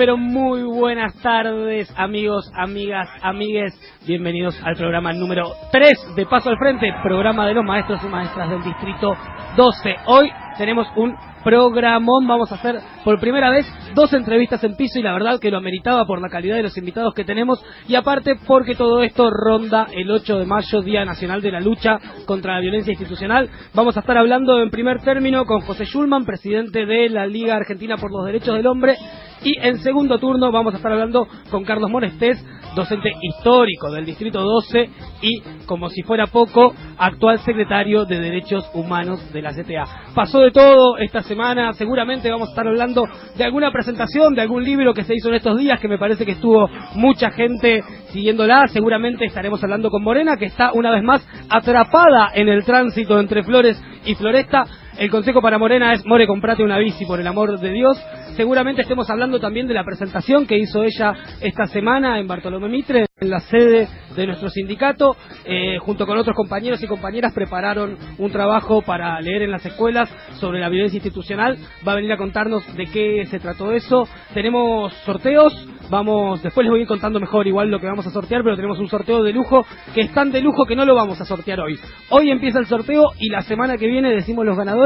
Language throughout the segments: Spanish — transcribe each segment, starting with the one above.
pero muy buenas tardes, amigos, amigas, amigues. Bienvenidos al programa número 3 de Paso al Frente, programa de los maestros y maestras del Distrito 12. Hoy tenemos un programón. Vamos a hacer por primera vez dos entrevistas en piso y la verdad que lo ameritaba por la calidad de los invitados que tenemos y aparte porque todo esto ronda el 8 de mayo, Día Nacional de la Lucha contra la Violencia Institucional. Vamos a estar hablando en primer término con José Schulman, presidente de la Liga Argentina por los Derechos del Hombre. Y en segundo turno vamos a estar hablando con Carlos Morestés, docente histórico del Distrito 12 y, como si fuera poco, actual secretario de Derechos Humanos de la CTA. Pasó de todo esta semana, seguramente vamos a estar hablando de alguna presentación, de algún libro que se hizo en estos días, que me parece que estuvo mucha gente siguiéndola. Seguramente estaremos hablando con Morena, que está una vez más atrapada en el tránsito entre Flores y Floresta. El consejo para Morena es, More, comprate una bici, por el amor de Dios. Seguramente estemos hablando también de la presentación que hizo ella esta semana en Bartolomé Mitre, en la sede de nuestro sindicato. Eh, junto con otros compañeros y compañeras prepararon un trabajo para leer en las escuelas sobre la violencia institucional. Va a venir a contarnos de qué se trató eso. Tenemos sorteos. Vamos, después les voy a ir contando mejor igual lo que vamos a sortear, pero tenemos un sorteo de lujo que es tan de lujo que no lo vamos a sortear hoy. Hoy empieza el sorteo y la semana que viene decimos los ganadores.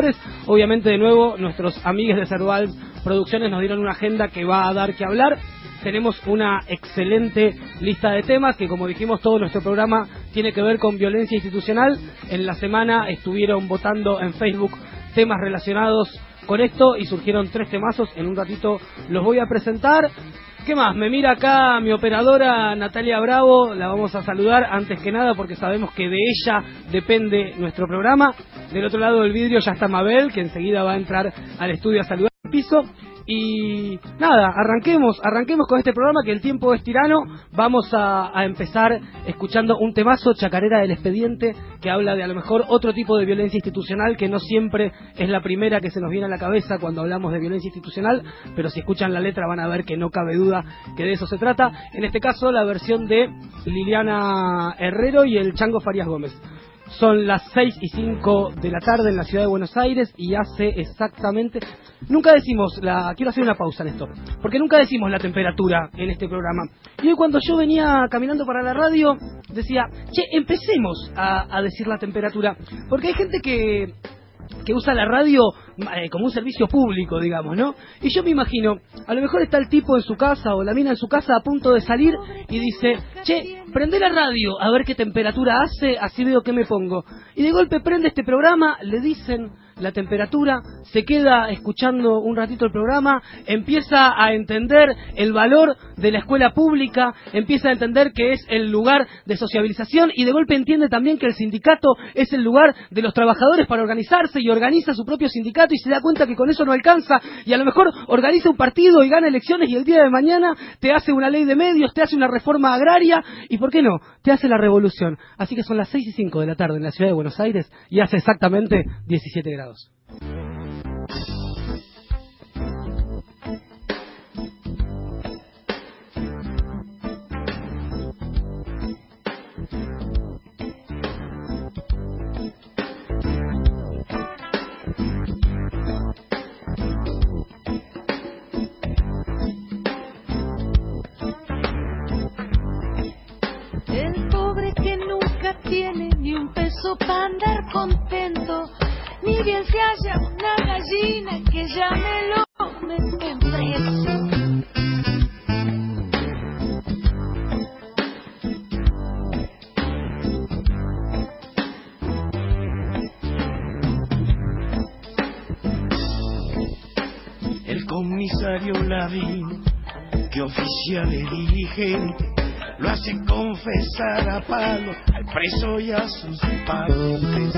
Obviamente de nuevo nuestros amigos de Cerval Producciones nos dieron una agenda que va a dar que hablar. Tenemos una excelente lista de temas que, como dijimos, todo nuestro programa tiene que ver con violencia institucional. En la semana estuvieron votando en Facebook temas relacionados con esto y surgieron tres temazos. En un ratito los voy a presentar. ¿Qué más? Me mira acá mi operadora Natalia Bravo, la vamos a saludar antes que nada porque sabemos que de ella depende nuestro programa. Del otro lado del vidrio ya está Mabel, que enseguida va a entrar al estudio a saludar el piso. Y nada, arranquemos, arranquemos con este programa que el tiempo es tirano. Vamos a, empezar escuchando un temazo, Chacarera del Expediente, que habla de a lo mejor otro tipo de violencia institucional que no siempre es la primera que se nos viene a la cabeza cuando hablamos de violencia institucional, pero si escuchan la letra van a ver que no cabe duda que de eso se trata. En este caso, la versión de Liliana Herrero y el Chango Farías Gómez. Son las 6 y 5 de la tarde en la ciudad de Buenos Aires y hace exactamente... Nunca decimos, la quiero hacer una pausa en esto, porque nunca decimos la temperatura en este programa. Y hoy cuando yo venía caminando para la radio, decía, che, empecemos a, a decir la temperatura, porque hay gente que que usa la radio eh, como un servicio público, digamos, ¿no? Y yo me imagino, a lo mejor está el tipo en su casa o la mina en su casa a punto de salir y dice, che, prende la radio a ver qué temperatura hace, así veo qué me pongo. Y de golpe prende este programa, le dicen la temperatura, se queda escuchando un ratito el programa, empieza a entender el valor de la escuela pública, empieza a entender que es el lugar de sociabilización y de golpe entiende también que el sindicato es el lugar de los trabajadores para organizarse y organiza su propio sindicato y se da cuenta que con eso no alcanza y a lo mejor organiza un partido y gana elecciones y el día de mañana te hace una ley de medios, te hace una reforma agraria y, ¿por qué no?, te hace la revolución. Así que son las 6 y 5 de la tarde en la ciudad de Buenos Aires y hace exactamente 17 grados. Para andar contento ni bien se haya una gallina que ya me lo meten preso. El comisario Lavín, que oficial y dirigente, lo hace confesar a palo al preso y a sus padres.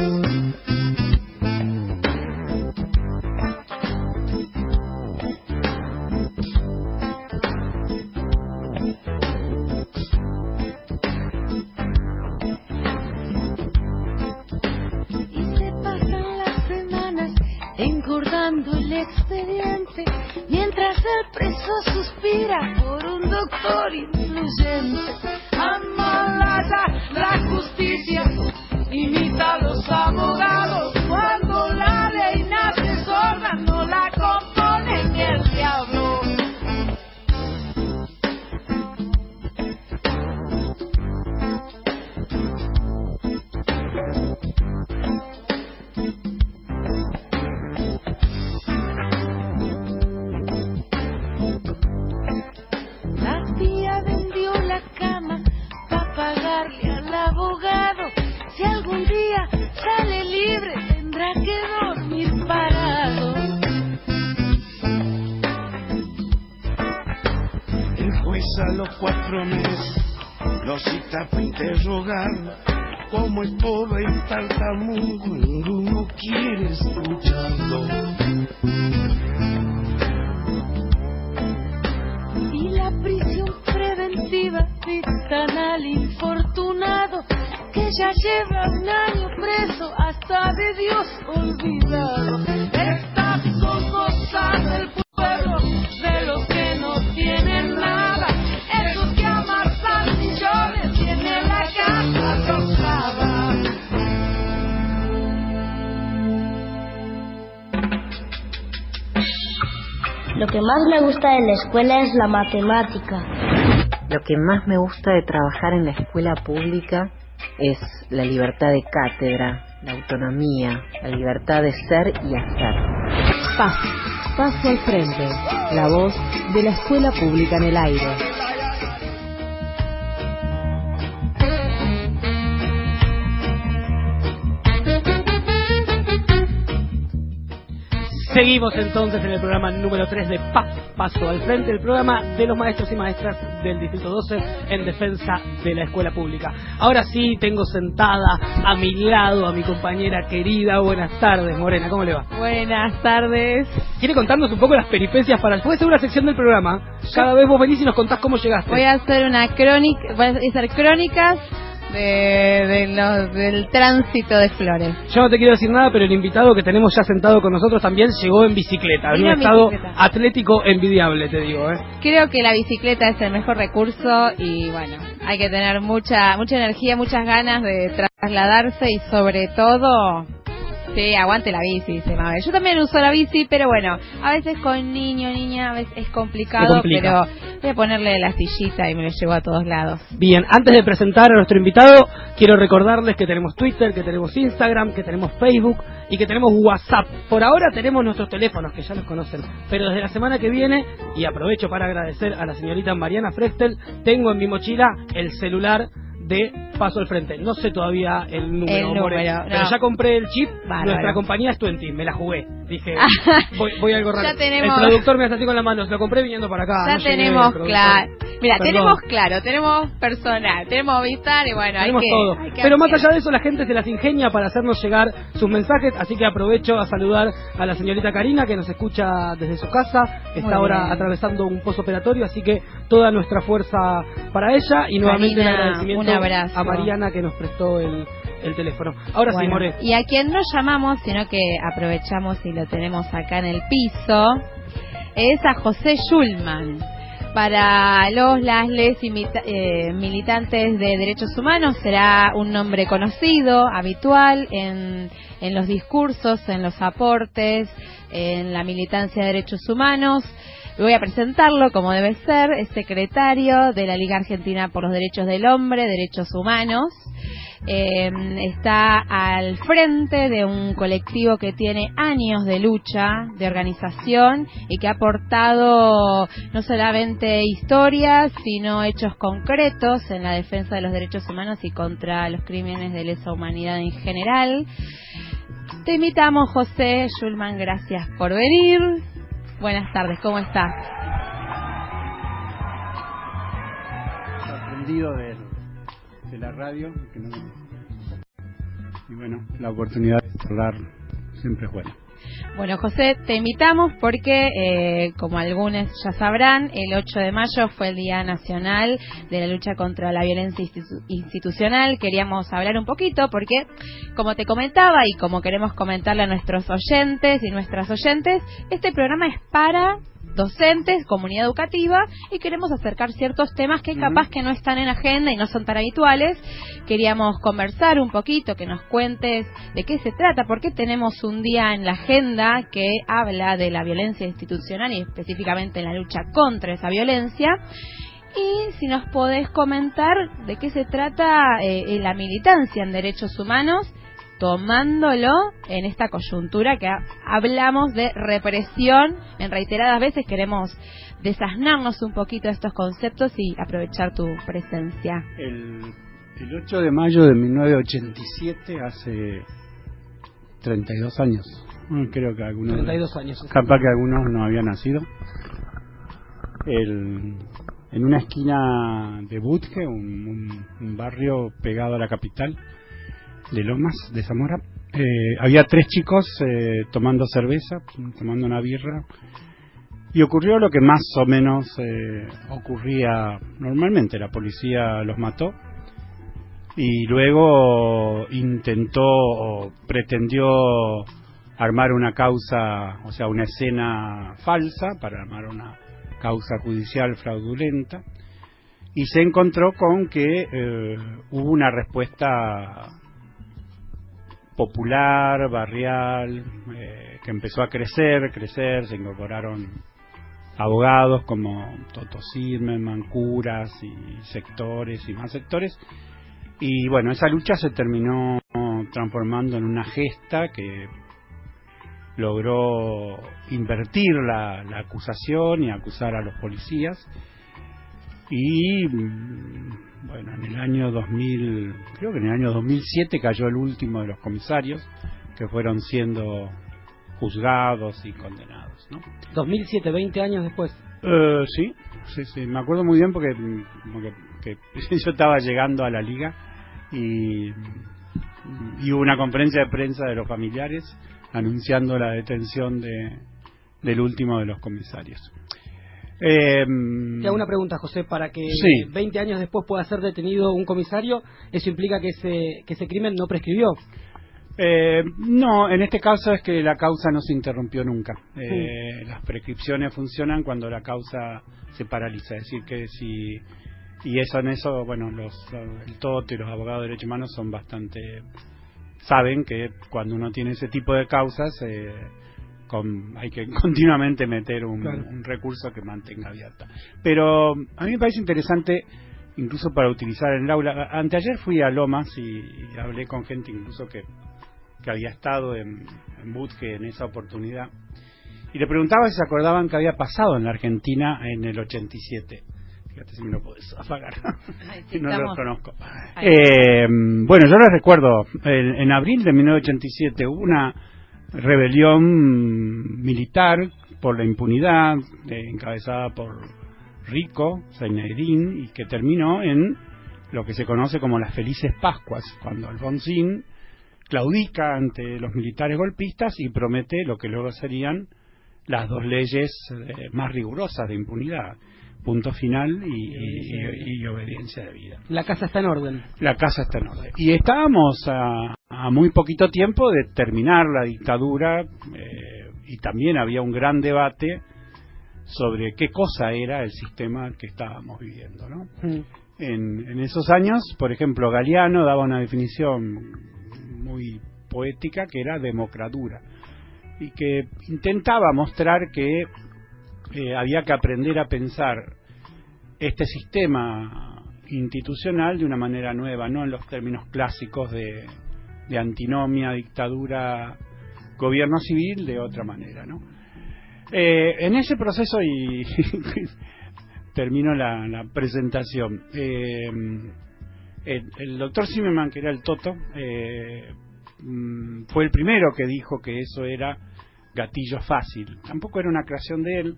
Y se pasan las semanas engordando el expediente, mientras el preso suspira por un doctor influyente. Amalaya la justicia, imita a los abogados, Lo que más me gusta de la escuela es la matemática. Lo que más me gusta de trabajar en la escuela pública es la libertad de cátedra, la autonomía, la libertad de ser y hacer. Paso, paso al frente, la voz de la escuela pública en el aire. Seguimos entonces en el programa número 3 de PAS, Paso al Frente, el programa de los maestros y maestras del Distrito 12 en defensa de la escuela pública. Ahora sí, tengo sentada a mi lado a mi compañera querida. Buenas tardes, Morena, ¿cómo le va? Buenas tardes. ¿Quiere contarnos un poco las peripecias para... Puede ser una sección del programa. Cada vez vos venís y nos contás cómo llegaste. Voy a hacer una crónica, voy a hacer crónicas de, de los- del tránsito de flores. Yo no te quiero decir nada, pero el invitado que tenemos ya sentado con nosotros también llegó en bicicleta, en un estado bicicleta. atlético envidiable, te digo. ¿eh? Creo que la bicicleta es el mejor recurso y bueno, hay que tener mucha mucha energía, muchas ganas de trasladarse y sobre todo Sí, aguante la bici, dice Mabel. Yo también uso la bici, pero bueno, a veces con niño, niña, a veces es complicado, pero voy a ponerle la sillita y me lo llevo a todos lados. Bien, antes de presentar a nuestro invitado, quiero recordarles que tenemos Twitter, que tenemos Instagram, que tenemos Facebook y que tenemos WhatsApp. Por ahora tenemos nuestros teléfonos, que ya los conocen, pero desde la semana que viene, y aprovecho para agradecer a la señorita Mariana Frechtel, tengo en mi mochila el celular de Paso al Frente. No sé todavía el número, El pero ya compré el chip. Bárbaro. Nuestra compañía es Twenty, me la jugué. Dije, voy, voy algo raro. Ya tenemos- El productor me hace así con las manos, lo compré viniendo para acá. ya no tenemos claro. Mira, Perdón. tenemos claro, tenemos personal, tenemos Vistar y bueno, Tenemos hay que, todo. hay que Pero más allá de eso, la gente se las ingenia para hacernos llegar sus mensajes, así que aprovecho a saludar a la señorita Karina, que nos escucha desde su casa, está Muy ahora bien. atravesando un postoperatorio, así que toda nuestra fuerza para ella y nuevamente Karina, agradecimiento un abrazo. a Mariana que nos prestó el, el teléfono. Ahora sí, More. Y a quien no llamamos, sino que aprovechamos y lo tenemos acá en el piso, es a José Schulman. Para los, las, les eh, militantes de derechos humanos será un nombre conocido, habitual en, en los discursos, en los aportes, en la militancia de derechos humanos. Voy a presentarlo como debe ser, es secretario de la Liga Argentina por los Derechos del Hombre, Derechos Humanos. Eh, está al frente de un colectivo que tiene años de lucha, de organización y que ha aportado no solamente historias, sino hechos concretos en la defensa de los derechos humanos y contra los crímenes de lesa humanidad en general. Te invitamos, José Schulman, gracias por venir. Buenas tardes, ¿cómo estás? sorprendido de, de la radio que no- y bueno la oportunidad de hablar siempre es buena Bueno, José, te invitamos porque, eh, como algunos ya sabrán, el 8 de mayo fue el Día Nacional de la Lucha contra la Violencia Institu- Institucional. Queríamos hablar un poquito porque, como te comentaba y como queremos comentarle a nuestros oyentes y nuestras oyentes, este programa es para docentes, comunidad educativa y queremos acercar ciertos temas que capaz que no están en agenda y no son tan habituales. Queríamos conversar un poquito, que nos cuentes de qué se trata, por qué tenemos un día en la agenda que habla de la violencia institucional y específicamente en la lucha contra esa violencia. Y si nos podés comentar de qué se trata eh, la militancia en derechos humanos tomándolo en esta coyuntura que ha- hablamos de represión. En reiteradas veces queremos desasnarnos un poquito de estos conceptos y aprovechar tu presencia. el, el 8 de mayo de 1987 hace 32 años Mm, creo que algunos 32 años. capaz que algunos no habían nacido el en una esquina de Butge, un, un- un barrio pegado a la capital de Lomas, de Zamora. Eh, había tres chicos eh, tomando cerveza, tomando una birra, y ocurrió lo que más o menos eh, ocurría normalmente. La policía los mató y luego intentó o pretendió armar una causa, o sea, una escena falsa para armar una causa judicial fraudulenta y se encontró con que eh, hubo una respuesta popular, barrial, eh, que empezó a crecer, crecer, se incorporaron abogados como Toto Zimmerman, curas y sectores y más sectores. Y bueno, esa lucha se terminó transformando en una gesta que logró invertir la, la acusación y acusar a los policías. Y mm, bueno, en el año 2000, creo que en el año 2007 cayó el último de los comisarios que fueron siendo juzgados y condenados, ¿no? 2007, 20 años después. Eh, sí, sí, sí, me acuerdo muy bien porque, como que, que yo estaba llegando a la liga y, y hubo una conferencia de prensa de los familiares anunciando la detención de, del último de los comisarios. Eh, Te hago una pregunta, José, para que Sí. 20 años después pueda ser detenido un comisario, eso implica que ese, que ese crimen no prescribió. Eh, no, en este caso es que la causa no se interrumpió nunca. Eh, Las prescripciones funcionan cuando la causa se paraliza. Es decir, que si. Y eso en eso, bueno, los, el TOT y los abogados de derechos humanos son bastante. Saben que cuando uno tiene ese tipo de causas, eh, con- hay que continuamente meter un, Claro. un recurso que mantenga abierta. Pero a mí me parece interesante incluso para utilizar en el aula. Anteayer fui a Lomas y, y hablé con gente incluso que, que había estado en, en Butke en esa oportunidad. Y le preguntaba si se acordaban que había pasado en la Argentina en el 87. Fíjate si me lo podés apagar. sí, no lo estamos- conozco. Ahí. Eh, bueno, yo les recuerdo, en, en abril de 1987 hubo una rebelión militar por la impunidad, eh, encabezada por Rico, Zaineddin, y que terminó en lo que se conoce como las Felices Pascuas, cuando Alfonsín claudica ante los militares golpistas y promete lo que luego serían las dos leyes eh, más rigurosas de impunidad, punto final y, y- y obediencia de vida. La casa está en orden. La casa está en orden. Y estábamos a, a muy poquito tiempo de terminar la dictadura eh, y también había un gran debate sobre qué cosa era el sistema que estábamos viviendo. ¿no? Mm. En, en esos años, por ejemplo, Galeano daba una definición muy poética que era democratura y que intentaba mostrar que eh, había que aprender a pensar este sistema institucional de una manera nueva, no en los términos clásicos de, antinomia, dictadura, gobierno civil, de otra manera. ¿no? Eh, en ese proceso, y termino la, presentación, eh, el, el doctor Zimmerman, que era el Toto, eh, mm, fue el primero que dijo que eso era gatillo fácil. Tampoco era una creación de él,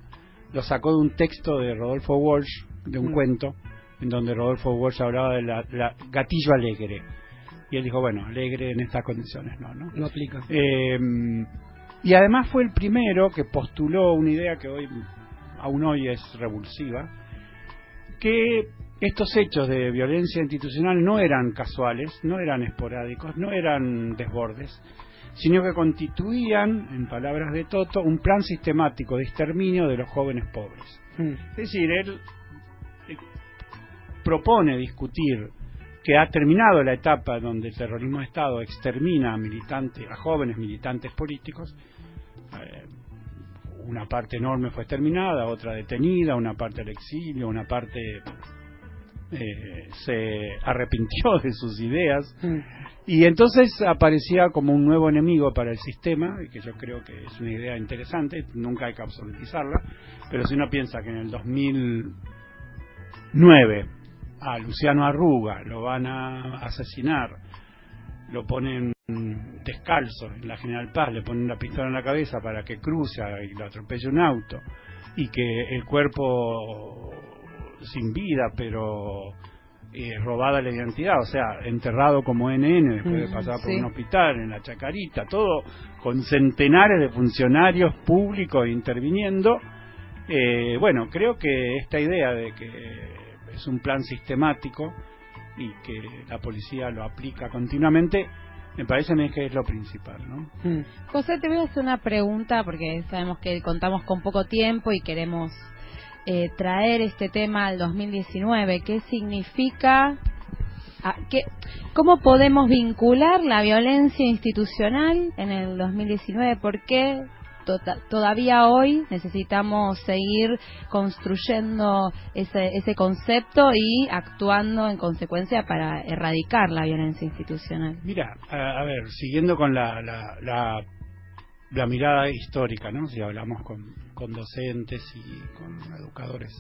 lo sacó de un texto de Rodolfo Walsh, de un Mm. cuento, en donde Rodolfo Walsh hablaba de la, la gatillo alegre. Y él dijo, bueno, alegre en estas condiciones no, ¿no? No aplica. Eh, y además fue el primero que postuló una idea que hoy, aún hoy es revulsiva, que estos hechos de violencia institucional no eran casuales, no eran esporádicos, no eran desbordes, sino que constituían, en palabras de Toto, un plan sistemático de exterminio de los jóvenes pobres. Mm. Es decir, él eh, propone discutir que ha terminado la etapa donde el terrorismo de Estado extermina a militantes, a jóvenes militantes políticos. Eh, una parte enorme fue exterminada, otra detenida, una parte al exilio, una parte eh, se arrepintió de sus ideas. Mm. Y entonces aparecía como un nuevo enemigo para el sistema, y que yo creo que es una idea interesante, nunca hay que absolutizarla, pero si uno piensa que en el 2009 a Luciano Arruga lo van a asesinar, lo ponen descalzo en la General Paz, le ponen una pistola en la cabeza para que cruce y lo atropelle un auto, y que el cuerpo sin vida, pero eh, robada la identidad, o sea, enterrado como NN después de Mm, pasar por sí. un hospital, en la Chacarita, todo con centenares de funcionarios públicos interviniendo. Eh, bueno, creo que esta idea de que es un plan sistemático y que la policía lo aplica continuamente, me parece a mí que es lo principal, ¿no? Mm. José, te voy a hacer una pregunta porque sabemos que contamos con poco tiempo y queremos eh, traer este tema al 2019. ¿Qué significa? ah, qué- ¿Cómo podemos vincular la violencia institucional en el 2019? ¿Por qué tota- todavía hoy necesitamos seguir construyendo ese, ese concepto y actuando en consecuencia para erradicar la violencia institucional? Mira, a, a ver, siguiendo con la, la, la, la mirada histórica, ¿no? Si hablamos con, con docentes y con educadores.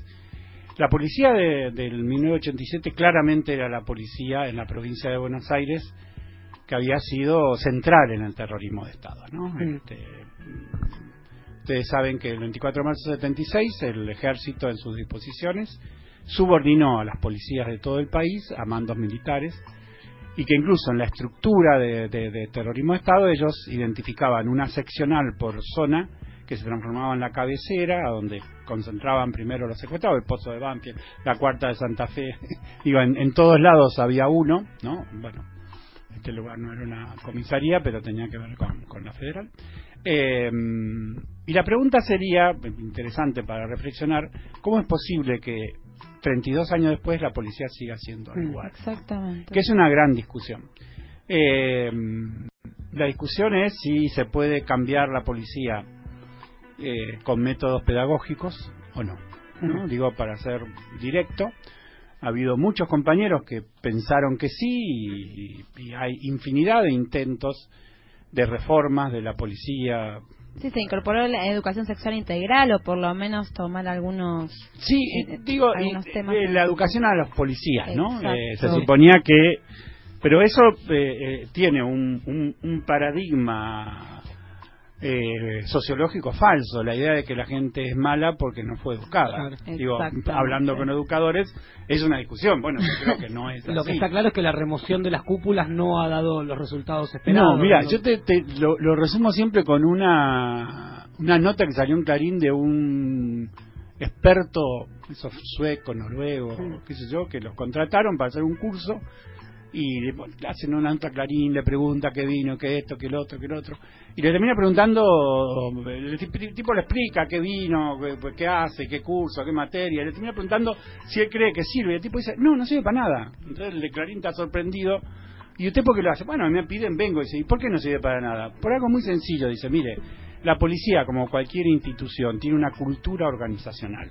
La policía de- del 1987 claramente era la policía en la provincia de Buenos Aires que había sido central en el terrorismo de Estado, ¿no? Mm. Este, ustedes saben que el 24 de marzo de 76 el ejército en sus disposiciones subordinó a las policías de todo el país a mandos militares y que incluso en la estructura de, de- de terrorismo de Estado ellos identificaban una seccional por zona que se transformaba en la cabecera, a donde concentraban primero los secuestrados, el Pozo de Banfield, la Cuarta de Santa Fe, digo, en, en todos lados había uno, ¿no? Bueno, este lugar no era una comisaría, pero tenía que ver con, con la federal. Eh, y la pregunta sería, interesante para reflexionar, ¿cómo es posible que 32 años después la policía siga siendo Mm, igual? Exactamente. que es una gran discusión. Eh, la discusión es si se puede cambiar la policía eh, con métodos pedagógicos o no. ¿no? Digo, para ser directo, ha habido muchos compañeros que pensaron que sí y, y hay infinidad de intentos de reformas de la policía. Sí, se incorporó la educación sexual integral o por lo menos tomar algunos... Sí, eh, digo, algunos y- temas. eh, la educación a los policías, ¿no? Exacto. Eh, se suponía que... Pero eso eh, eh, tiene un, un- un paradigma eh, sociológico falso, la idea de que la gente es mala porque no fue educada. Claro. Digo, hablando con educadores, es una discusión. Bueno, yo creo que no es Lo que así. está claro es que la remoción de las cúpulas no ha dado los resultados esperados. No, mira, ¿no? yo te, te- lo, lo resumo siempre con una, una nota que salió en Clarín de un experto, eso sueco, noruego, qué sé yo, que los contrataron para hacer un curso y le, hacen una nota Clarín, le pregunta qué vino, qué esto, qué el otro, qué el otro, y le termina preguntando, el tip- tipo le explica qué vino, qué, pues, qué hace, qué curso, qué materia, le termina preguntando si él cree que sirve, y el tipo dice, no, no sirve para nada. Entonces el Clarín está sorprendido ¿Y usted por qué lo hace? Bueno, me piden, vengo. Y dice, ¿y por qué no sirve para nada? Por algo muy sencillo. Dice, mire, la policía, como cualquier institución, tiene una cultura organizacional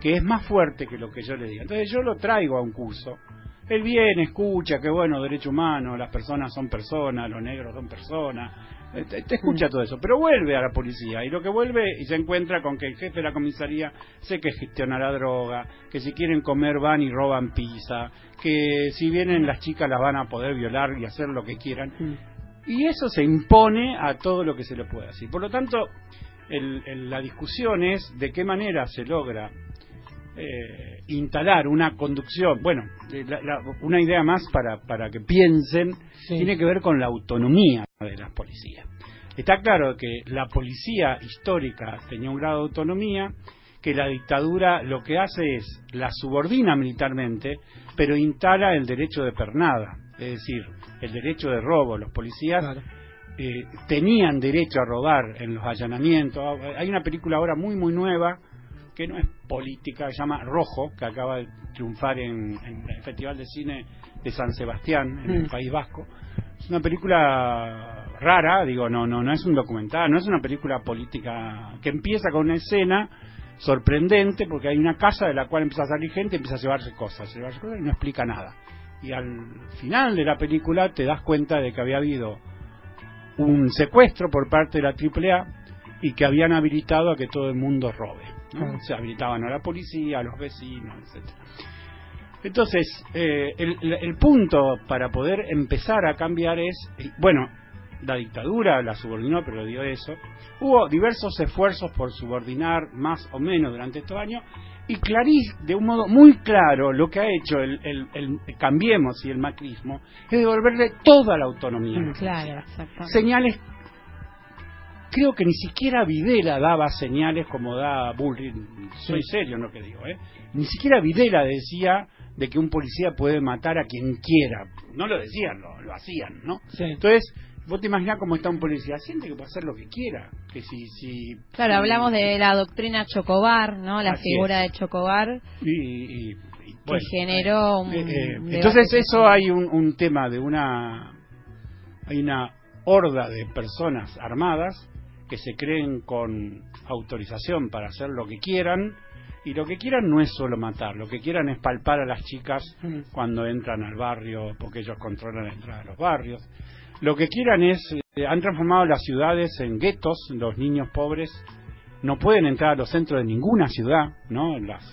que es más fuerte que lo que yo le diga. Entonces yo lo traigo a un curso. Él viene, escucha, que bueno, derecho humano, las personas son personas, los negros son personas. Eh, Te, te escucha todo eso, pero vuelve a la policía y lo que vuelve y se encuentra con que el jefe de la comisaría sé que gestiona la droga, que si quieren comer van y roban pizza, que si vienen las chicas las van a poder violar y hacer lo que quieran. Y eso se impone a todo lo que se le pueda decir. Por lo tanto, el- el- la discusión es de qué manera se logra eh, instalar una conducción, bueno, eh, la- la- una idea más para, para que piensen, Sí. tiene que ver con la autonomía de las policías. Está claro que la policía histórica tenía un grado de autonomía, que la dictadura lo que hace es la subordina militarmente, pero instala el derecho de pernada, es decir, el derecho de robo. Los policías Claro. eh, tenían derecho a robar en los allanamientos. Hay una película ahora muy, muy nueva que no es política, se llama Rojo, que acaba de triunfar en, en el Festival de Cine de San Sebastián, en el Mm. País Vasco. Es una película rara, digo, no, no, no es un documental, no es una película política que empieza con una escena sorprendente porque hay una casa de la cual empieza a salir gente y empieza a llevarse cosas, a llevarse cosas y no explica nada. Y al final de la película te das cuenta de que había habido un secuestro por parte de la AAA y que habían habilitado a que todo el mundo robe. ¿No? Claro. Se habilitaban a la policía, a los vecinos, etcétera. Entonces, eh, el, el- punto para poder empezar a cambiar es, bueno, la dictadura la subordinó, pero dio eso. Hubo diversos esfuerzos por subordinar más o menos durante estos años, y clarís de un modo muy claro lo que ha hecho el, el, el Cambiemos y el macrismo es devolverle toda la autonomía. Claro. Señales, creo que ni siquiera Videla daba señales como da Bullrich, soy serio en lo que digo, ¿eh? ni siquiera Videla decía de que un policía puede matar a quien quiera, no lo decían, lo, lo hacían, ¿no? Sí. Entonces, vos te imaginás cómo está un policía, siente que puede hacer lo que quiera, que si... si Claro, si- hablamos de la doctrina Chocobar, ¿no? La figura es. de Chocobar y, y- y, que generó un Eh, eh, entonces eso hay un, un tema de una hay una horda de personas armadas que se creen con autorización para hacer lo que quieran y lo que quieran no es solo matar, lo que quieran es palpar a las chicas Mm. cuando entran al barrio porque ellos controlan la entrada de los barrios. Lo que quieran es, eh, han transformado las ciudades en guetos, los niños pobres no pueden entrar a los centros de ninguna ciudad, ¿no? Las,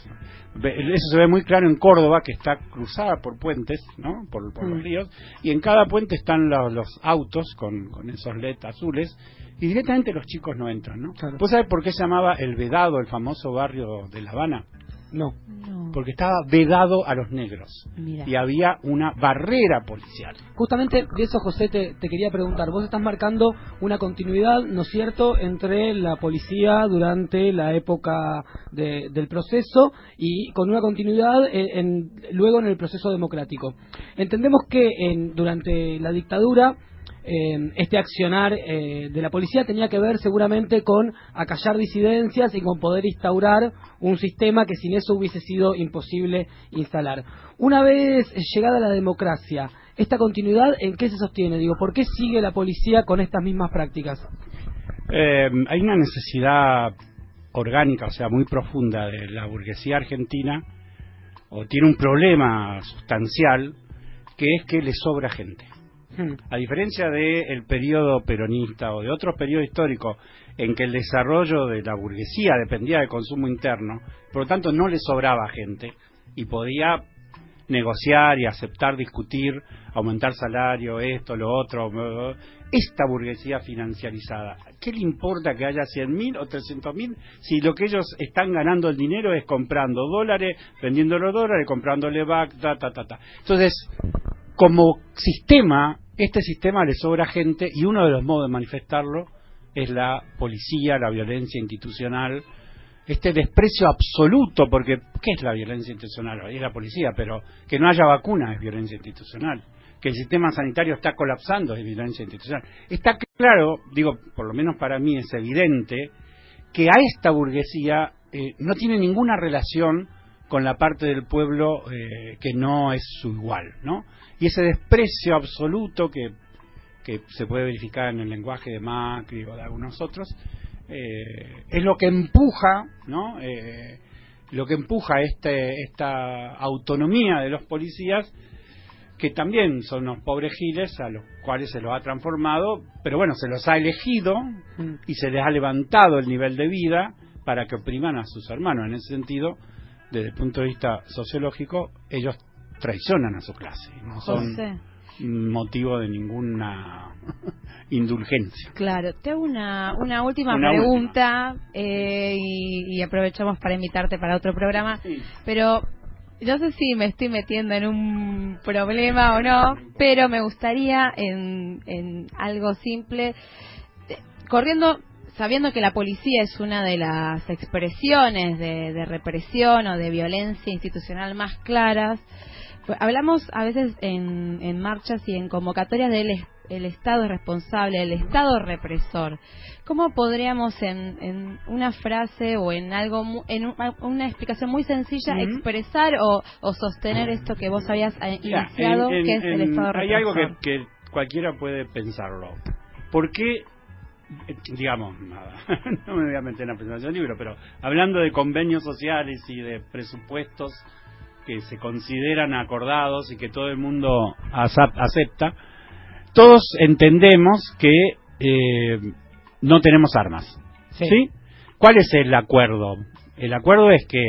eso se ve muy claro en Córdoba, que está cruzada por puentes, ¿no? Por, por los Mm. ríos, y en cada puente están los, los autos con, con esos LED azules, y directamente los chicos no entran, ¿no? Claro. ¿Vos sabés por qué se llamaba El Vedado, el famoso barrio de La Habana? No. No, Porque estaba vedado a los negros, mira. y había una barrera policial. Justamente de eso, José, te, te quería preguntar. Vos estás marcando una continuidad, ¿no es cierto?, entre la policía durante la época de- del proceso y con una continuidad en- en- luego en el proceso democrático. Entendemos que en- durante la dictadura eh, este accionar eh, de la policía tenía que ver seguramente con acallar disidencias y con poder instaurar un sistema que sin eso hubiese sido imposible instalar. Una vez llegada la democracia, ¿esta continuidad en qué se sostiene? Digo, ¿por qué sigue la policía con estas mismas prácticas? Eh, hay una necesidad orgánica, o sea, muy profunda de la burguesía argentina, o tiene un problema sustancial, que es que le sobra gente. Hmm. A diferencia del periodo peronista o de otros periodos históricos en que el desarrollo de la burguesía dependía del consumo interno, por lo tanto no le sobraba gente y podía negociar y aceptar, discutir, aumentar salario, esto, lo otro. Esta burguesía financiarizada, ¿qué le importa que haya 100.000 o 300.000 si lo que ellos están ganando el dinero es comprando dólares, vendiendo los dólares, comprándole back, ta, ta, ta, ta? Entonces, como sistema, este sistema le sobra gente y uno de los modos de manifestarlo es la policía, la violencia institucional, este desprecio absoluto, porque ¿qué es la violencia institucional? Es la policía, pero que no haya vacuna es violencia institucional, que el sistema sanitario está colapsando es violencia institucional. Está claro, digo, por lo menos para mí es evidente, que a esta burguesía eh, no tiene ninguna relación con la parte del pueblo eh, que no es su igual, ¿no? Y ese desprecio absoluto que, que se puede verificar en el lenguaje de Macri o de algunos otros, eh, es lo que empuja, ¿no? Eh, lo que empuja este, esta autonomía de los policías, que también son unos pobres giles a los cuales se los ha transformado, pero bueno, se los ha elegido Hmm. y se les ha levantado el nivel de vida para que opriman a sus hermanos. En ese sentido, desde el punto de vista sociológico, ellos traicionan a su clase, no son José. motivo de ninguna indulgencia. Claro, te hago una, una última Una pregunta eh, y, y aprovechamos para invitarte para otro programa, pero no sé si me estoy metiendo en un problema o no, pero me gustaría en, en algo simple, eh, corriendo, sabiendo que la policía es una de las expresiones de, de represión o de violencia institucional más claras, pues, hablamos a veces en, en marchas y en convocatorias del el Estado es responsable, el Estado represor. ¿Cómo podríamos en, en una frase o en algo, en un- una explicación muy sencilla expresar o, o sostener esto que vos habías eh, iniciado, en- en- que es el Estado hay represor? algo que, que cualquiera puede pensarlo. ¿Por qué, digamos, nada, no me voy a meter en la presentación del libro, pero hablando de convenios sociales y de presupuestos que se consideran acordados y que todo el mundo acepta, todos entendemos que eh, no tenemos armas. Sí. ¿Sí? ¿Cuál es el acuerdo? El acuerdo es que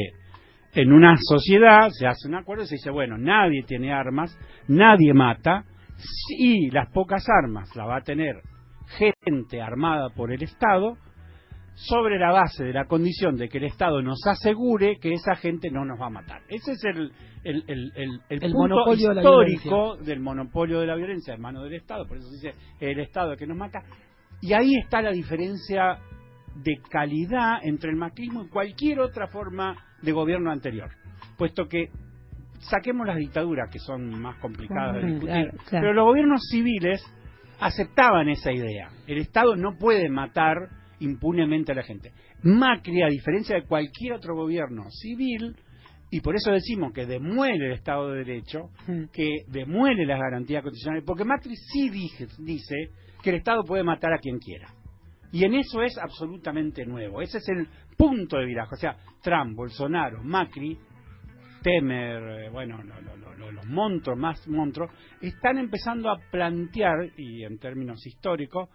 en una sociedad se hace un acuerdo y se dice, bueno, nadie tiene armas, nadie mata, y las pocas armas las va a tener gente armada por el Estado, sobre la base de la condición de que el Estado nos asegure que esa gente no nos va a matar. Ese es el, el, el, el, el punto monopolio de histórico del monopolio de la violencia en manos del Estado, por eso se dice el Estado que nos mata. Y ahí está la diferencia de calidad entre el macrismo y cualquier otra forma de gobierno anterior, puesto que saquemos las dictaduras que son más complicadas de discutir, claro, claro. pero los gobiernos civiles aceptaban esa idea. El Estado no puede matar impunemente a la gente. Macri, a diferencia de cualquier otro gobierno civil, y por eso decimos que demuele el Estado de Derecho, que demuele las garantías constitucionales, porque Macri sí dije- dice que el Estado puede matar a quien quiera. Y en eso es absolutamente nuevo. Ese es el punto de viraje. O sea, Trump, Bolsonaro, Macri, Temer, eh, bueno, lo- los monstruos, más monstruos, están empezando a plantear, y en términos históricos,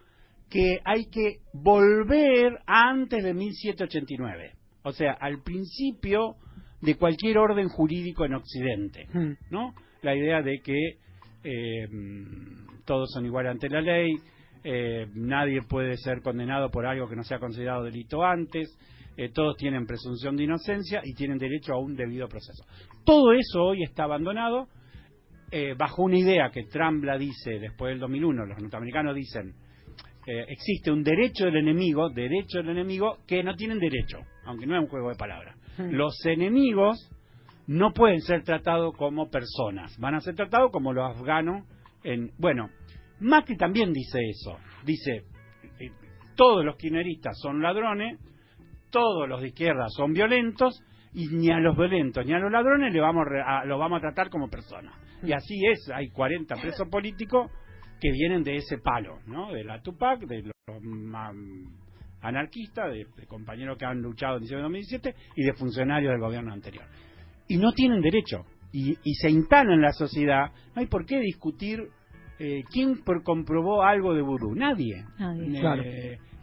que hay que volver a antes de 1789. O sea, al principio de cualquier orden jurídico en Occidente. Mm. ¿no? La idea de que eh, mm, todos son iguales ante la ley, eh, nadie puede ser condenado por algo que no sea considerado delito antes, eh, todos tienen presunción de inocencia y tienen derecho a un debido proceso. Todo eso hoy está abandonado eh, bajo una idea que Trump la dice después del 2001, los norteamericanos dicen, eh, existe un derecho del enemigo, derecho del enemigo, que no tienen derecho, aunque no es un juego de palabras. Los enemigos no pueden ser tratados como personas, van a ser tratados como los afganos. En, bueno, Macri también dice eso, dice, eh, todos los kirchneristas son ladrones, todos los de izquierda son violentos, y ni a los violentos ni a los ladrones le vamos a, los vamos a tratar como personas. Y así es, hay 40 presos políticos que vienen de ese palo, ¿no? De la Tupac, de los anarquistas, de, de compañeros que han luchado en diciembre de 2017 y de funcionarios del gobierno anterior. Y no tienen derecho. Y, y se instalan en la sociedad. No hay por qué discutir eh, quién por- comprobó algo de vudú. Nadie. Nadie. Eh, Claro.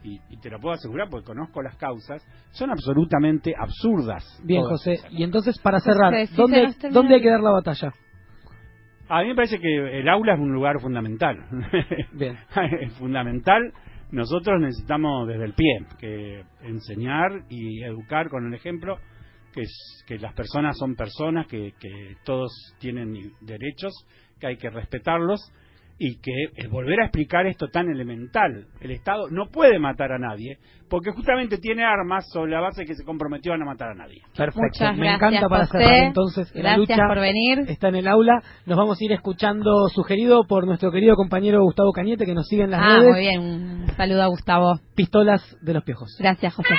y, y te lo puedo asegurar porque conozco las causas. Son absolutamente absurdas. Bien, José. Y entonces, para cerrar, ¿dónde, ¿dónde hay que dar la batalla? A mí me parece que el aula es un lugar fundamental. Bien. es fundamental. Nosotros necesitamos desde el pie que enseñar y educar con el ejemplo que, es- que las personas son personas, que, que todos tienen derechos, que hay que respetarlos y que el volver a explicar esto tan elemental. El Estado no puede matar a nadie porque justamente tiene armas sobre la base que se comprometió a no matar a nadie. Perfecto. Muchas Me gracias, encanta para José. cerrar entonces la Gracias lucha. por venir. Está en el aula. Nos vamos a ir escuchando, sugerido por nuestro querido compañero Gustavo Cañete, que nos sigue en las Ah, redes. muy bien. Un saludo a Gustavo. Pistolas de los piojos. Gracias, José.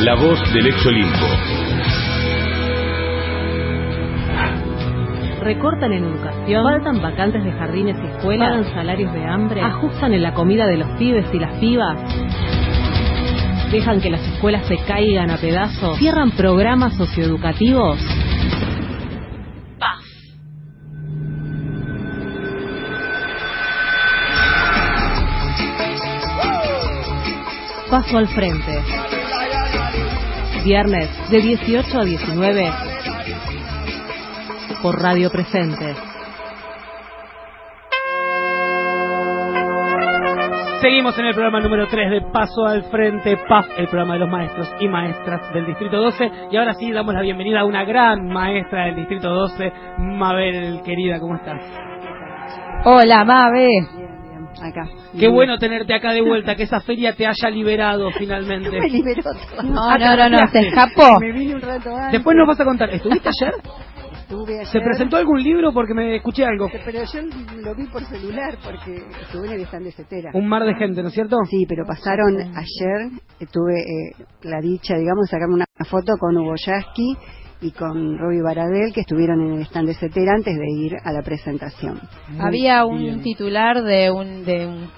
La voz del ex Olimpo. Recortan en educación, faltan vacantes de jardines y escuelas, pagan salarios de hambre, ajustan en la comida de los pibes y las pibas, dejan que las escuelas se caigan a pedazos, cierran programas socioeducativos. Paso al frente. Viernes de 18 a 19 por Radio Presente. Seguimos en el programa número 3 de Paso al Frente, PAF, el programa de los maestros y maestras del Distrito 12. Y ahora sí damos la bienvenida a una gran maestra del Distrito 12, Mabel, querida, ¿cómo estás? Hola, Mabe. Acá. Qué bueno tenerte acá de vuelta, que esa feria te haya liberado finalmente. Me liberó todo. No, no, no, no, se escapó. Me vine un rato antes. Después nos vas a contar, ¿estuviste ayer? Estuve ayer. ¿Se presentó algún libro? Porque me escuché algo. Pero yo lo vi por celular porque estuve en el stand de Cetera. Un mar de gente, ¿no es cierto? Sí, pero pasaron ayer, tuve eh, la dicha, digamos, de sacarme una foto con Hugo Yasky y con Robbie Baradel que estuvieron en el stand de Cetera antes de ir a la presentación. Había un bien. titular de un de un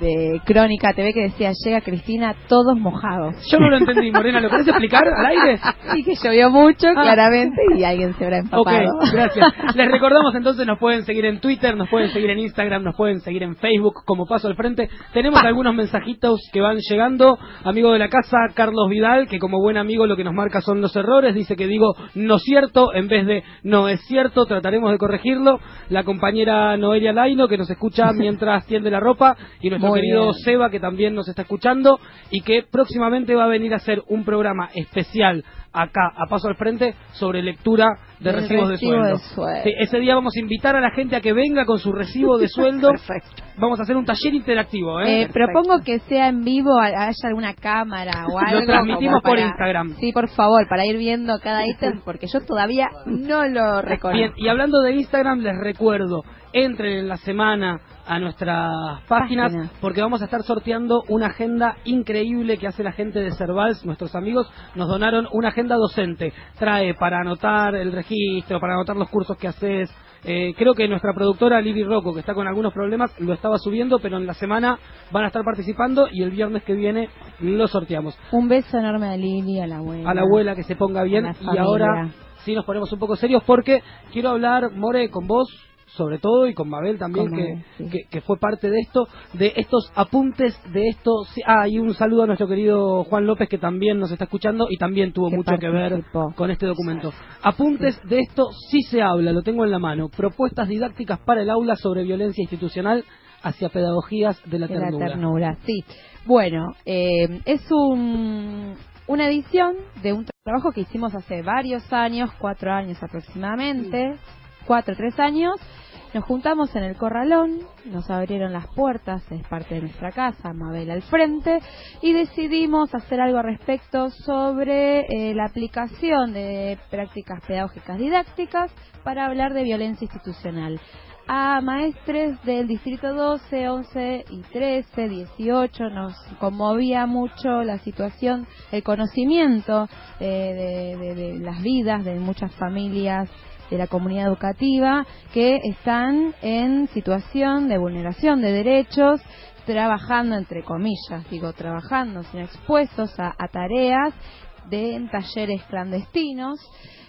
de Crónica TV que decía llega Cristina todos mojados. Yo no lo entendí, Morena, ¿lo podés explicar al aire? Sí que llovió mucho, Ah. claramente, y alguien se habrá Ok, empapado. gracias. Les recordamos entonces, nos pueden seguir en Twitter, nos pueden seguir en Instagram, nos pueden seguir en Facebook como Paso al Frente. Tenemos algunos mensajitos que van llegando. Amigo de la casa, Carlos Vidal, que como buen amigo lo que nos marca son los errores. Dice que digo no cierto en vez de no es cierto. Trataremos de corregirlo. La compañera Noelia Laino, que nos escucha mientras tiende la ropa. Y nuestro Muy querido bien. Seba, que también nos está escuchando. Y que próximamente va a venir a hacer un programa especial acá, a Paso al Frente, sobre lectura de Del recibos de recibo sueldo. de sueldo. Sí, ese día vamos a invitar a la gente a que venga con su recibo de sueldo. Perfecto. Vamos a hacer un taller interactivo, ¿eh? Eh, propongo que sea en vivo, haya alguna cámara o algo. transmitimos como por Instagram. Sí, por favor, para ir viendo cada ítem, porque yo todavía no lo reconozco. Bien, y hablando de Instagram, les recuerdo, entren en la semana a nuestras páginas porque vamos a estar sorteando una agenda increíble que hace la gente de Cervals, nuestros amigos nos donaron una agenda docente, trae para anotar el registro, para anotar los cursos que haces, eh, creo que nuestra productora Lili Rocco, que está con algunos problemas, lo estaba subiendo, pero en la semana van a estar participando y el viernes que viene lo sorteamos. Un beso enorme a Lili, a la abuela. a la abuela que se ponga bien. y ahora sí nos ponemos un poco serios porque quiero hablar, More, con vos sobre todo y con Mabel también Con que, sí. que, que fue parte de esto, de estos apuntes de esto. sí, ah, y un saludo a nuestro querido Juan López que también nos está escuchando y también tuvo Que mucho que ver con este documento. Apuntes de esto sí se habla, lo tengo en la mano. Propuestas didácticas para el aula sobre violencia institucional hacia pedagogías de la de la ternura. ternura, sí. Bueno, eh, es un, una edición de un trabajo que hicimos hace varios años, cuatro años aproximadamente, cuatro, tres años, Nos juntamos en el corralón, nos abrieron las puertas, es parte de nuestra casa, Mabel al frente, y decidimos hacer algo al respecto sobre eh, la aplicación de prácticas pedagógicas didácticas para hablar de violencia institucional a maestres del distrito 12, 11 y 13, 18. Nos conmovía mucho la situación, el conocimiento eh, de, las vidas de muchas familias de la comunidad educativa que están en situación de vulneración de derechos trabajando entre comillas, digo trabajando, sino expuestos a tareas de talleres clandestinos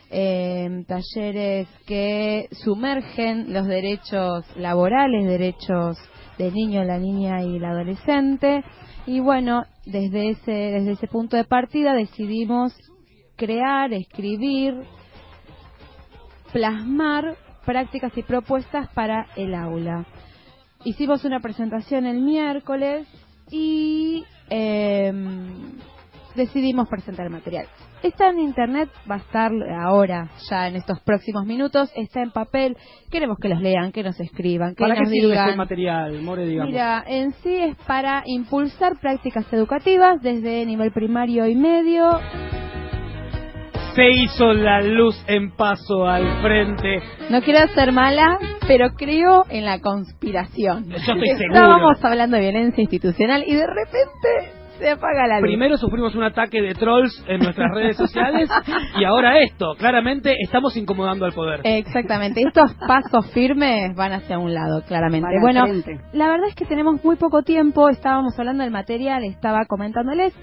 eh, talleres que sumergen los derechos laborales, derechos del niño, la niña y la adolescente. Y bueno, desde ese, desde ese punto de partida decidimos crear, escribir, plasmar prácticas y propuestas para el aula. Hicimos una presentación el miércoles y eh, decidimos presentar el material. Está en internet, va a estar ahora, ya en estos próximos minutos, está en papel. Queremos que los lean, que nos escriban, que ¿Para nos qué sirve digan. este material, More, digamos? Mira, en sí es para impulsar prácticas educativas desde nivel primario y medio. Se hizo la luz en paso al frente. No quiero ser mala, pero creo en la conspiración. Yo estoy seguro. Estábamos hablando de violencia institucional y de repente se apaga la luz. Primero sufrimos un ataque de trolls en nuestras redes sociales y ahora esto. Claramente estamos incomodando al poder. Exactamente, estos pasos firmes van hacia un lado, claramente. Van bueno, frente. la verdad es que tenemos muy poco tiempo, estábamos hablando del material, estaba comentándoles.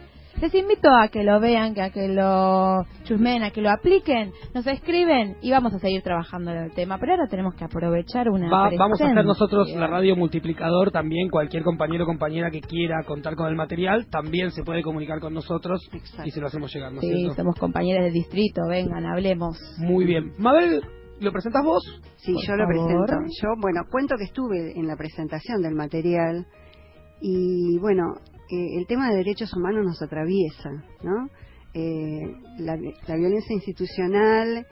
Les invito a que lo vean, que a que lo chusmen, a que lo apliquen, nos escriben y vamos a seguir trabajando en el tema. Pero ahora tenemos que aprovechar una Va- vamos a hacer nosotros la radio multiplicador también. Cualquier compañero o compañera que quiera contar con el material también se puede comunicar con nosotros y se lo hacemos llegar, ¿no Sí, cierto? somos compañeros del distrito, vengan, hablemos. Muy bien. Mabel, ¿lo presentas vos? Sí, Por yo lo presento. Yo, bueno, cuento que estuve en la presentación del material y, bueno, eh, el tema de derechos humanos nos atraviesa, ¿no? Eh, la, la violencia institucional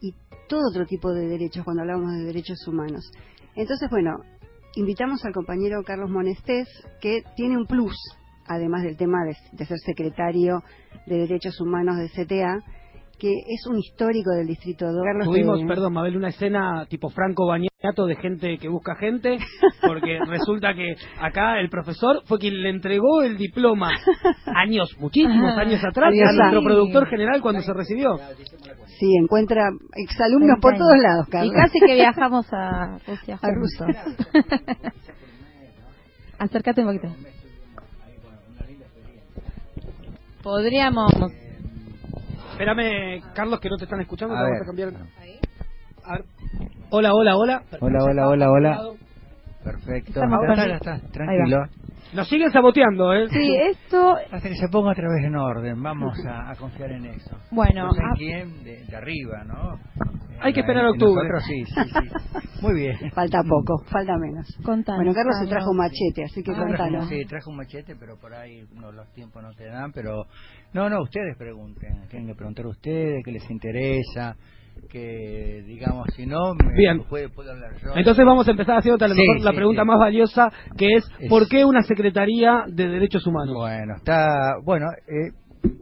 y todo otro tipo de derechos cuando hablamos de derechos humanos. Entonces, bueno, invitamos al compañero Carlos Monestés, que tiene un plus, además del tema de, de ser secretario de Derechos Humanos de CTA, que es un histórico del Distrito 2. Carlos, Tuvimos, te- perdón, Mabel, una escena tipo Franco Bañato de gente que busca gente, porque resulta que acá el profesor fue quien le entregó el diploma años, muchísimos años atrás, a nuestro productor general cuando se recibió. Sí, encuentra exalumnos por todos lados, Carlos. Y casi que viajamos a Rusia. A Rusia. Acércate un poquito. Podríamos. Espérame, Carlos, que no te están escuchando, A te vamos ver. a cambiar. A ver. Hola, hola, hola. Hola, hola, hola, hola. Perfecto. Estamos Ya con- está, ya está, Ahí tranquilo. Nos siguen saboteando, ¿eh? Sí, esto. Hasta que se ponga otra vez en orden, vamos a, a confiar en eso. Bueno, No sé en quién, de, de arriba, ¿no? Hay que esperar octubre. Nosotros sí, sí, sí. Muy bien. Falta poco, falta menos. Contanos, bueno, Carlos se trajo un machete, así que Ah, contanos. Sí, trajo un machete, pero por ahí no, los tiempos no te dan, pero... No, no, ustedes pregunten, tienen que preguntar ustedes, qué les interesa, que digamos, si no, me Bien. puedo, puedo hablar yo. Entonces vamos a empezar haciendo a lo Sí, mejor la sí, pregunta sí. más valiosa, que es, Es- ¿por qué una Secretaría de Derechos Humanos? Bueno, está, bueno, eh,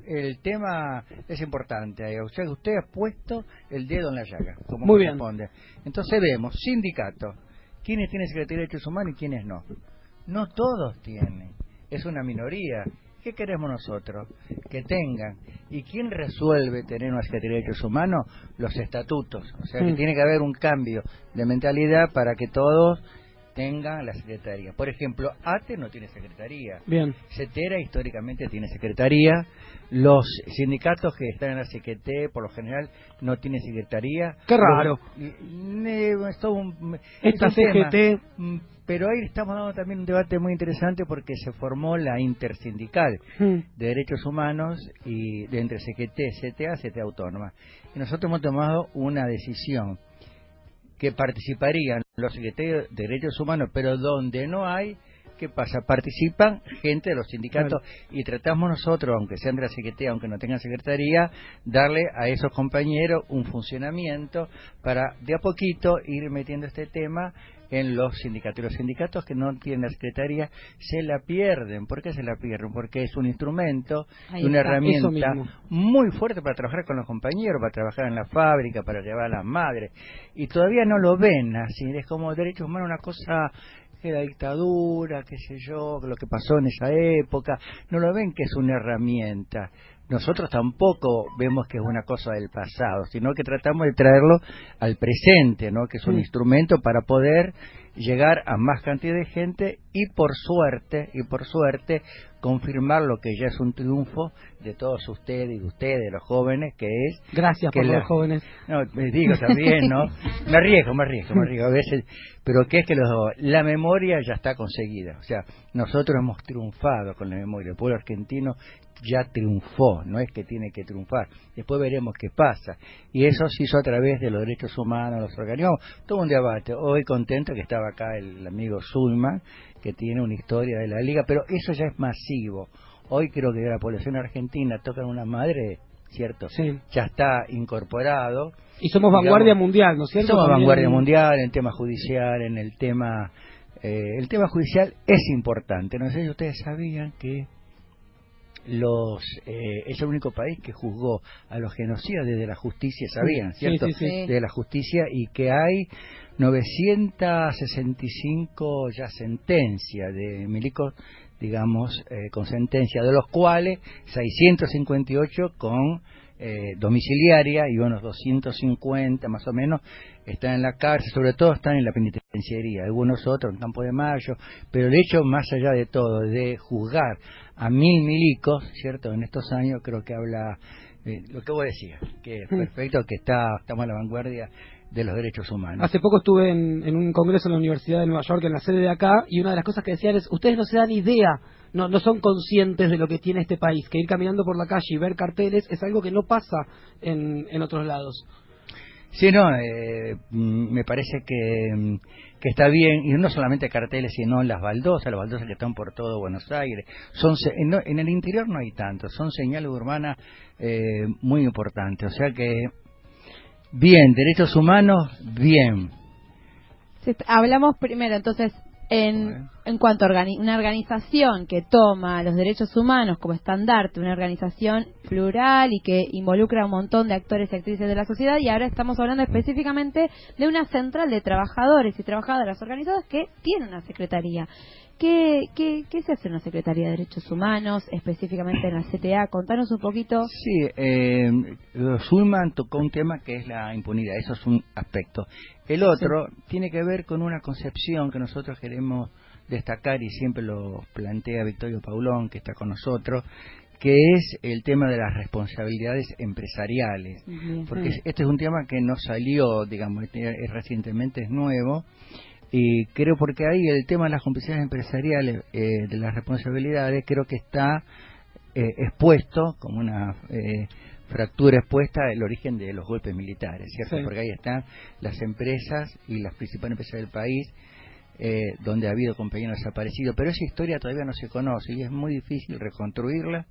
el tema es importante. eh, O sea, usted ha puesto el dedo en la llaga, como Muy bien. Entonces vemos, sindicatos, quiénes tienen Secretaría de Derechos Humanos y quiénes no. No todos tienen, es una minoría. ¿Qué queremos nosotros? Que tengan. ¿Y quién resuelve tener una Secretaría de Derechos Humanos? Los estatutos. O sea, que Mm. tiene que haber un cambio de mentalidad para que todos tengan la Secretaría. Por ejemplo, ATE no tiene Secretaría. Bien. CETERA históricamente tiene secretaría. Los sindicatos que están en la CGT, por lo general, no tienen secretaría. Qué raro. Los- eh, es Esta un tema. Pero ahí estamos dando también un debate muy interesante porque se formó la intersindical Mm. de derechos humanos y de entre CGT, CTA, CTA autónoma. Y nosotros hemos tomado una decisión que participarían los secretarios de derechos humanos, pero donde no hay ¿qué pasa? Participan gente de los sindicatos y tratamos nosotros, aunque sean de la Secretaría, aunque no tengan Secretaría, darle a esos compañeros un funcionamiento para de a poquito ir metiendo este tema en los sindicatos. Y los sindicatos que no tienen la secretaría se la pierden. ¿Por qué se la pierden? Porque es un instrumento y una está, herramienta muy fuerte para trabajar con los compañeros, para trabajar en la fábrica, para llevar a las madres. Y todavía no lo ven así. Es como derechos humanos, una cosa que la dictadura, qué sé yo, lo que pasó en esa época. No lo ven que es una herramienta nosotros tampoco vemos que es una cosa del pasado, sino que tratamos de traerlo al presente, ¿no? que es un instrumento para poder llegar a más cantidad de gente y por suerte, y por suerte, confirmar lo que ya es un triunfo de todos ustedes y de ustedes, los jóvenes, que es... Gracias que por la- los jóvenes. No, me digo también, ¿no? Me arriesgo, me arriesgo, me arriesgo a veces, pero que es que los- la memoria ya está conseguida. O sea, nosotros hemos triunfado con la memoria. El pueblo argentino ya triunfó, no es que tiene que triunfar. Después veremos qué pasa. Y eso se hizo a través de los derechos humanos, los organismos. Todo un debate. Hoy contento que estaba acá el amigo Zulman, que tiene una historia de la liga, pero eso ya es masivo. Hoy creo que la población argentina toca una madre, ¿cierto? Sí. Ya está incorporado. Y somos Digamos, vanguardia mundial, ¿no es cierto? Somos También- vanguardia mundial en tema judicial, en el tema... eh, el tema judicial es importante. No sé si ustedes sabían que los eh, es el único país que juzgó a los genocidas desde la justicia, sabían, Sí, ¿cierto? sí, sí. De la justicia y que hay 965 ya sentencias de milicos, digamos, eh, con sentencia, de los cuales 658 con eh, domiciliaria y unos 250 más o menos están en la cárcel, sobre todo están en la penitenciaría, algunos otros en Campo de Mayo, pero el hecho más allá de todo de juzgar a mil milicos, ¿cierto? En estos años creo que habla eh, lo que vos decías, que es perfecto, que está estamos en la vanguardia de los derechos humanos. Hace poco estuve en, en un congreso en la Universidad de Nueva York, en la sede de acá, y una de las cosas que decían es, ustedes no se dan idea, no, no son conscientes de lo que tiene este país, que ir caminando por la calle y ver carteles es algo que no pasa en, en otros lados. Sí, no, eh, mm, me parece que, mm, que está bien, y no solamente carteles, sino las baldosas, las baldosas que están por todo Buenos Aires. Son en, en el interior no hay tanto, son señales urbanas eh, muy importantes. O sea que, bien, derechos humanos, bien. Hablamos primero, entonces, en, en cuanto a organi- una organización que toma los derechos humanos como estandarte, una organización plural y que involucra a un montón de actores y actrices de la sociedad, y ahora estamos hablando específicamente de una central de trabajadores y trabajadoras organizadas que tiene una secretaría. ¿Qué, qué, qué se hace en una Secretaría de Derechos Humanos, específicamente en la CTA? Contanos un poquito. Sí, eh, Schulman tocó un tema que es la impunidad, eso es un aspecto. El otro tiene que ver con una concepción que nosotros queremos destacar y siempre lo plantea Victorio Paulón, que está con nosotros, que es el tema de las responsabilidades empresariales. Porque este es un tema que no salió, digamos, este- es recientemente es nuevo, y creo porque ahí el tema de las complicidades empresariales, eh, de las responsabilidades, creo que está eh, expuesto como una eh, fractura expuesta el origen de los golpes militares, ¿cierto? Sí. Porque ahí están las empresas y las principales empresas del país eh, donde ha habido compañeros desaparecidos, pero esa historia todavía no se conoce y es muy difícil reconstruirla.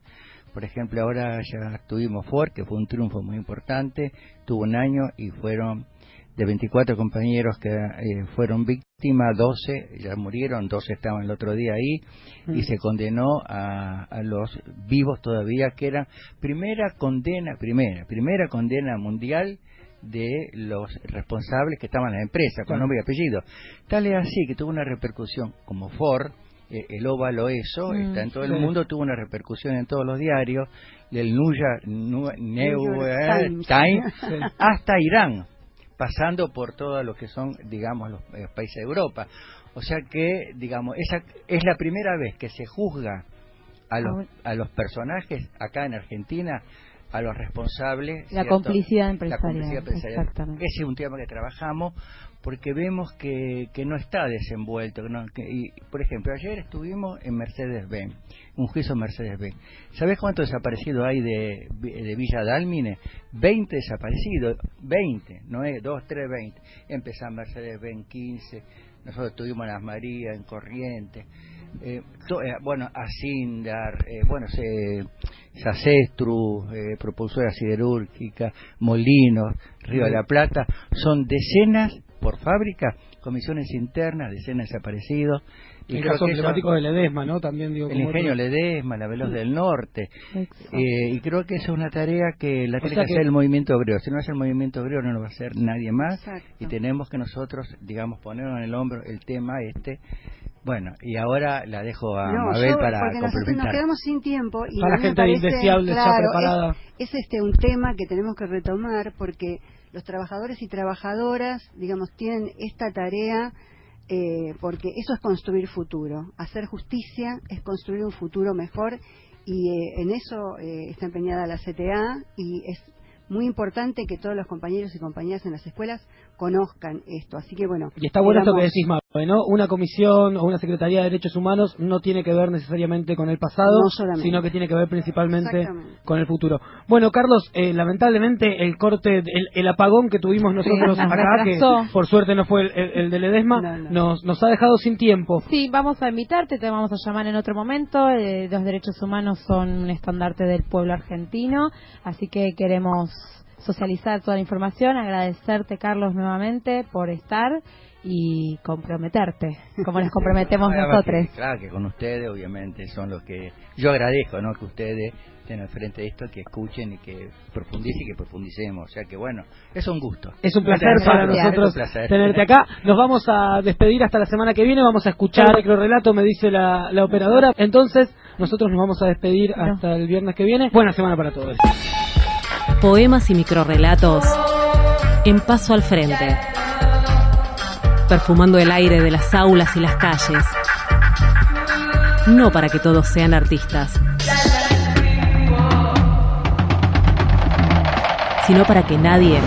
Por ejemplo, ahora ya tuvimos Ford, que fue un triunfo muy importante, tuvo un año y fueron de 24 compañeros que eh, fueron víctimas, 12 ya murieron, 12 estaban el otro día ahí, y Mm. se condenó a, a los vivos todavía, que era primera condena, primera, primera condena mundial de los responsables que estaban en la empresa, con nombre y apellido. Tal es así que tuvo una repercusión como Ford, eh, el óvalo eso, Mm, está en todo sí. el mundo, tuvo una repercusión en todos los diarios, del New York, New- York Sí. hasta Irán, pasando por todos los que son, digamos, los eh, países de Europa. O sea que, digamos, esa es la primera vez que se juzga a los, a los personajes acá en Argentina, a los responsables. La ¿cierto? complicidad La empresarial, complicidad empresarial. exactamente. Ese es un tema que trabajamos porque vemos que, que no está desenvuelto. que no- que- y, por ejemplo, ayer estuvimos en Mercedes-Benz, un juicio en Mercedes-Benz. ¿Sabés cuántos desaparecidos hay de, de Villa Dálmine? 20 desaparecidos, 20, no es 2, 3, 20. Empezó Mercedes-Benz 15, nosotros estuvimos en Las Marías, en Corrientes. eh, to- eh, bueno, Asindar, eh, bueno, se, Sacestru, eh, propulsora siderúrgica, Molinos, Río de la Plata, son decenas por fábrica, comisiones internas, decenas desaparecidos. El creo caso emblemático de Ledesma, ¿no? También digo el ingenio otro- Ledesma, la Veloz del Norte. Eh, y creo que esa es una tarea que la O tiene sea que que- hacer el movimiento obrero. Si no hace el movimiento obrero, no lo va a hacer nadie más. Exacto. Y tenemos que nosotros, digamos, ponernos en el hombro el tema este. Bueno, y ahora la dejo a No, Mabel yo- para porque nosotros nos complementar. quedamos sin tiempo y Está la gente parece, indeseable claro, preparada. Es, es este un tema que tenemos que retomar porque los trabajadores y trabajadoras, digamos, tienen esta tarea eh, porque eso es construir futuro. Hacer justicia es construir un futuro mejor y eh, en eso eh, está empeñada la CTA y es muy importante que todos los compañeros y compañeras en las escuelas conozcan esto. Así que bueno. Y está bueno esto que decís, Mabe, ¿no? Una comisión o una Secretaría de Derechos Humanos no tiene que ver necesariamente con el pasado, No sino que tiene que ver principalmente con el futuro. Bueno, Carlos, eh, lamentablemente el corte, el, el apagón que tuvimos nosotros nos acá, que por suerte no fue el, el- el de Ledesma, No, no. Nos, nos ha dejado sin tiempo. Sí, vamos a invitarte, te vamos a llamar en otro momento. Eh, los derechos humanos son un estandarte del pueblo argentino, así que queremos socializar toda la información, agradecerte, Carlos, nuevamente por estar y comprometerte, como nos comprometemos nosotros. que, claro que con ustedes, obviamente, son los que. Yo agradezco, ¿no? Que ustedes estén al frente de esto, que escuchen y que profundicen y que profundicemos. O sea que, bueno, es un gusto. Es un placer Gracias. para nosotros placer. tenerte acá. Nos vamos a despedir hasta la semana que viene. Vamos a escuchar el relato, me dice la, la operadora. Entonces, nosotros nos vamos a despedir hasta el viernes que viene. Buena semana para todos. Poemas y microrrelatos en paso al frente. Perfumando el aire de las aulas y las calles. No para que todos sean artistas, sino para que nadie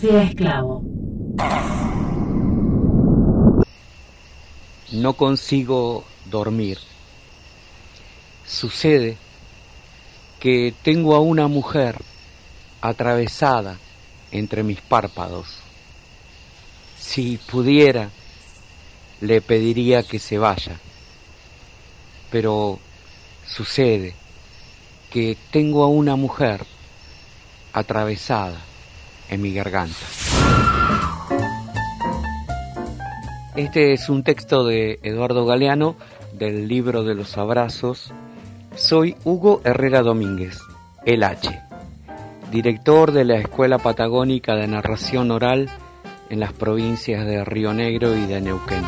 sea esclavo. No consigo dormir. Sucede que tengo a una mujer atravesada entre mis párpados. Si pudiera, le pediría que se vaya. Pero sucede que tengo a una mujer atravesada en mi garganta. Este es un texto de Eduardo Galeano del libro de los abrazos. Soy Hugo Herrera Domínguez, el H, director de la Escuela Patagónica de Narración Oral en las provincias de Río Negro y de Neuquén.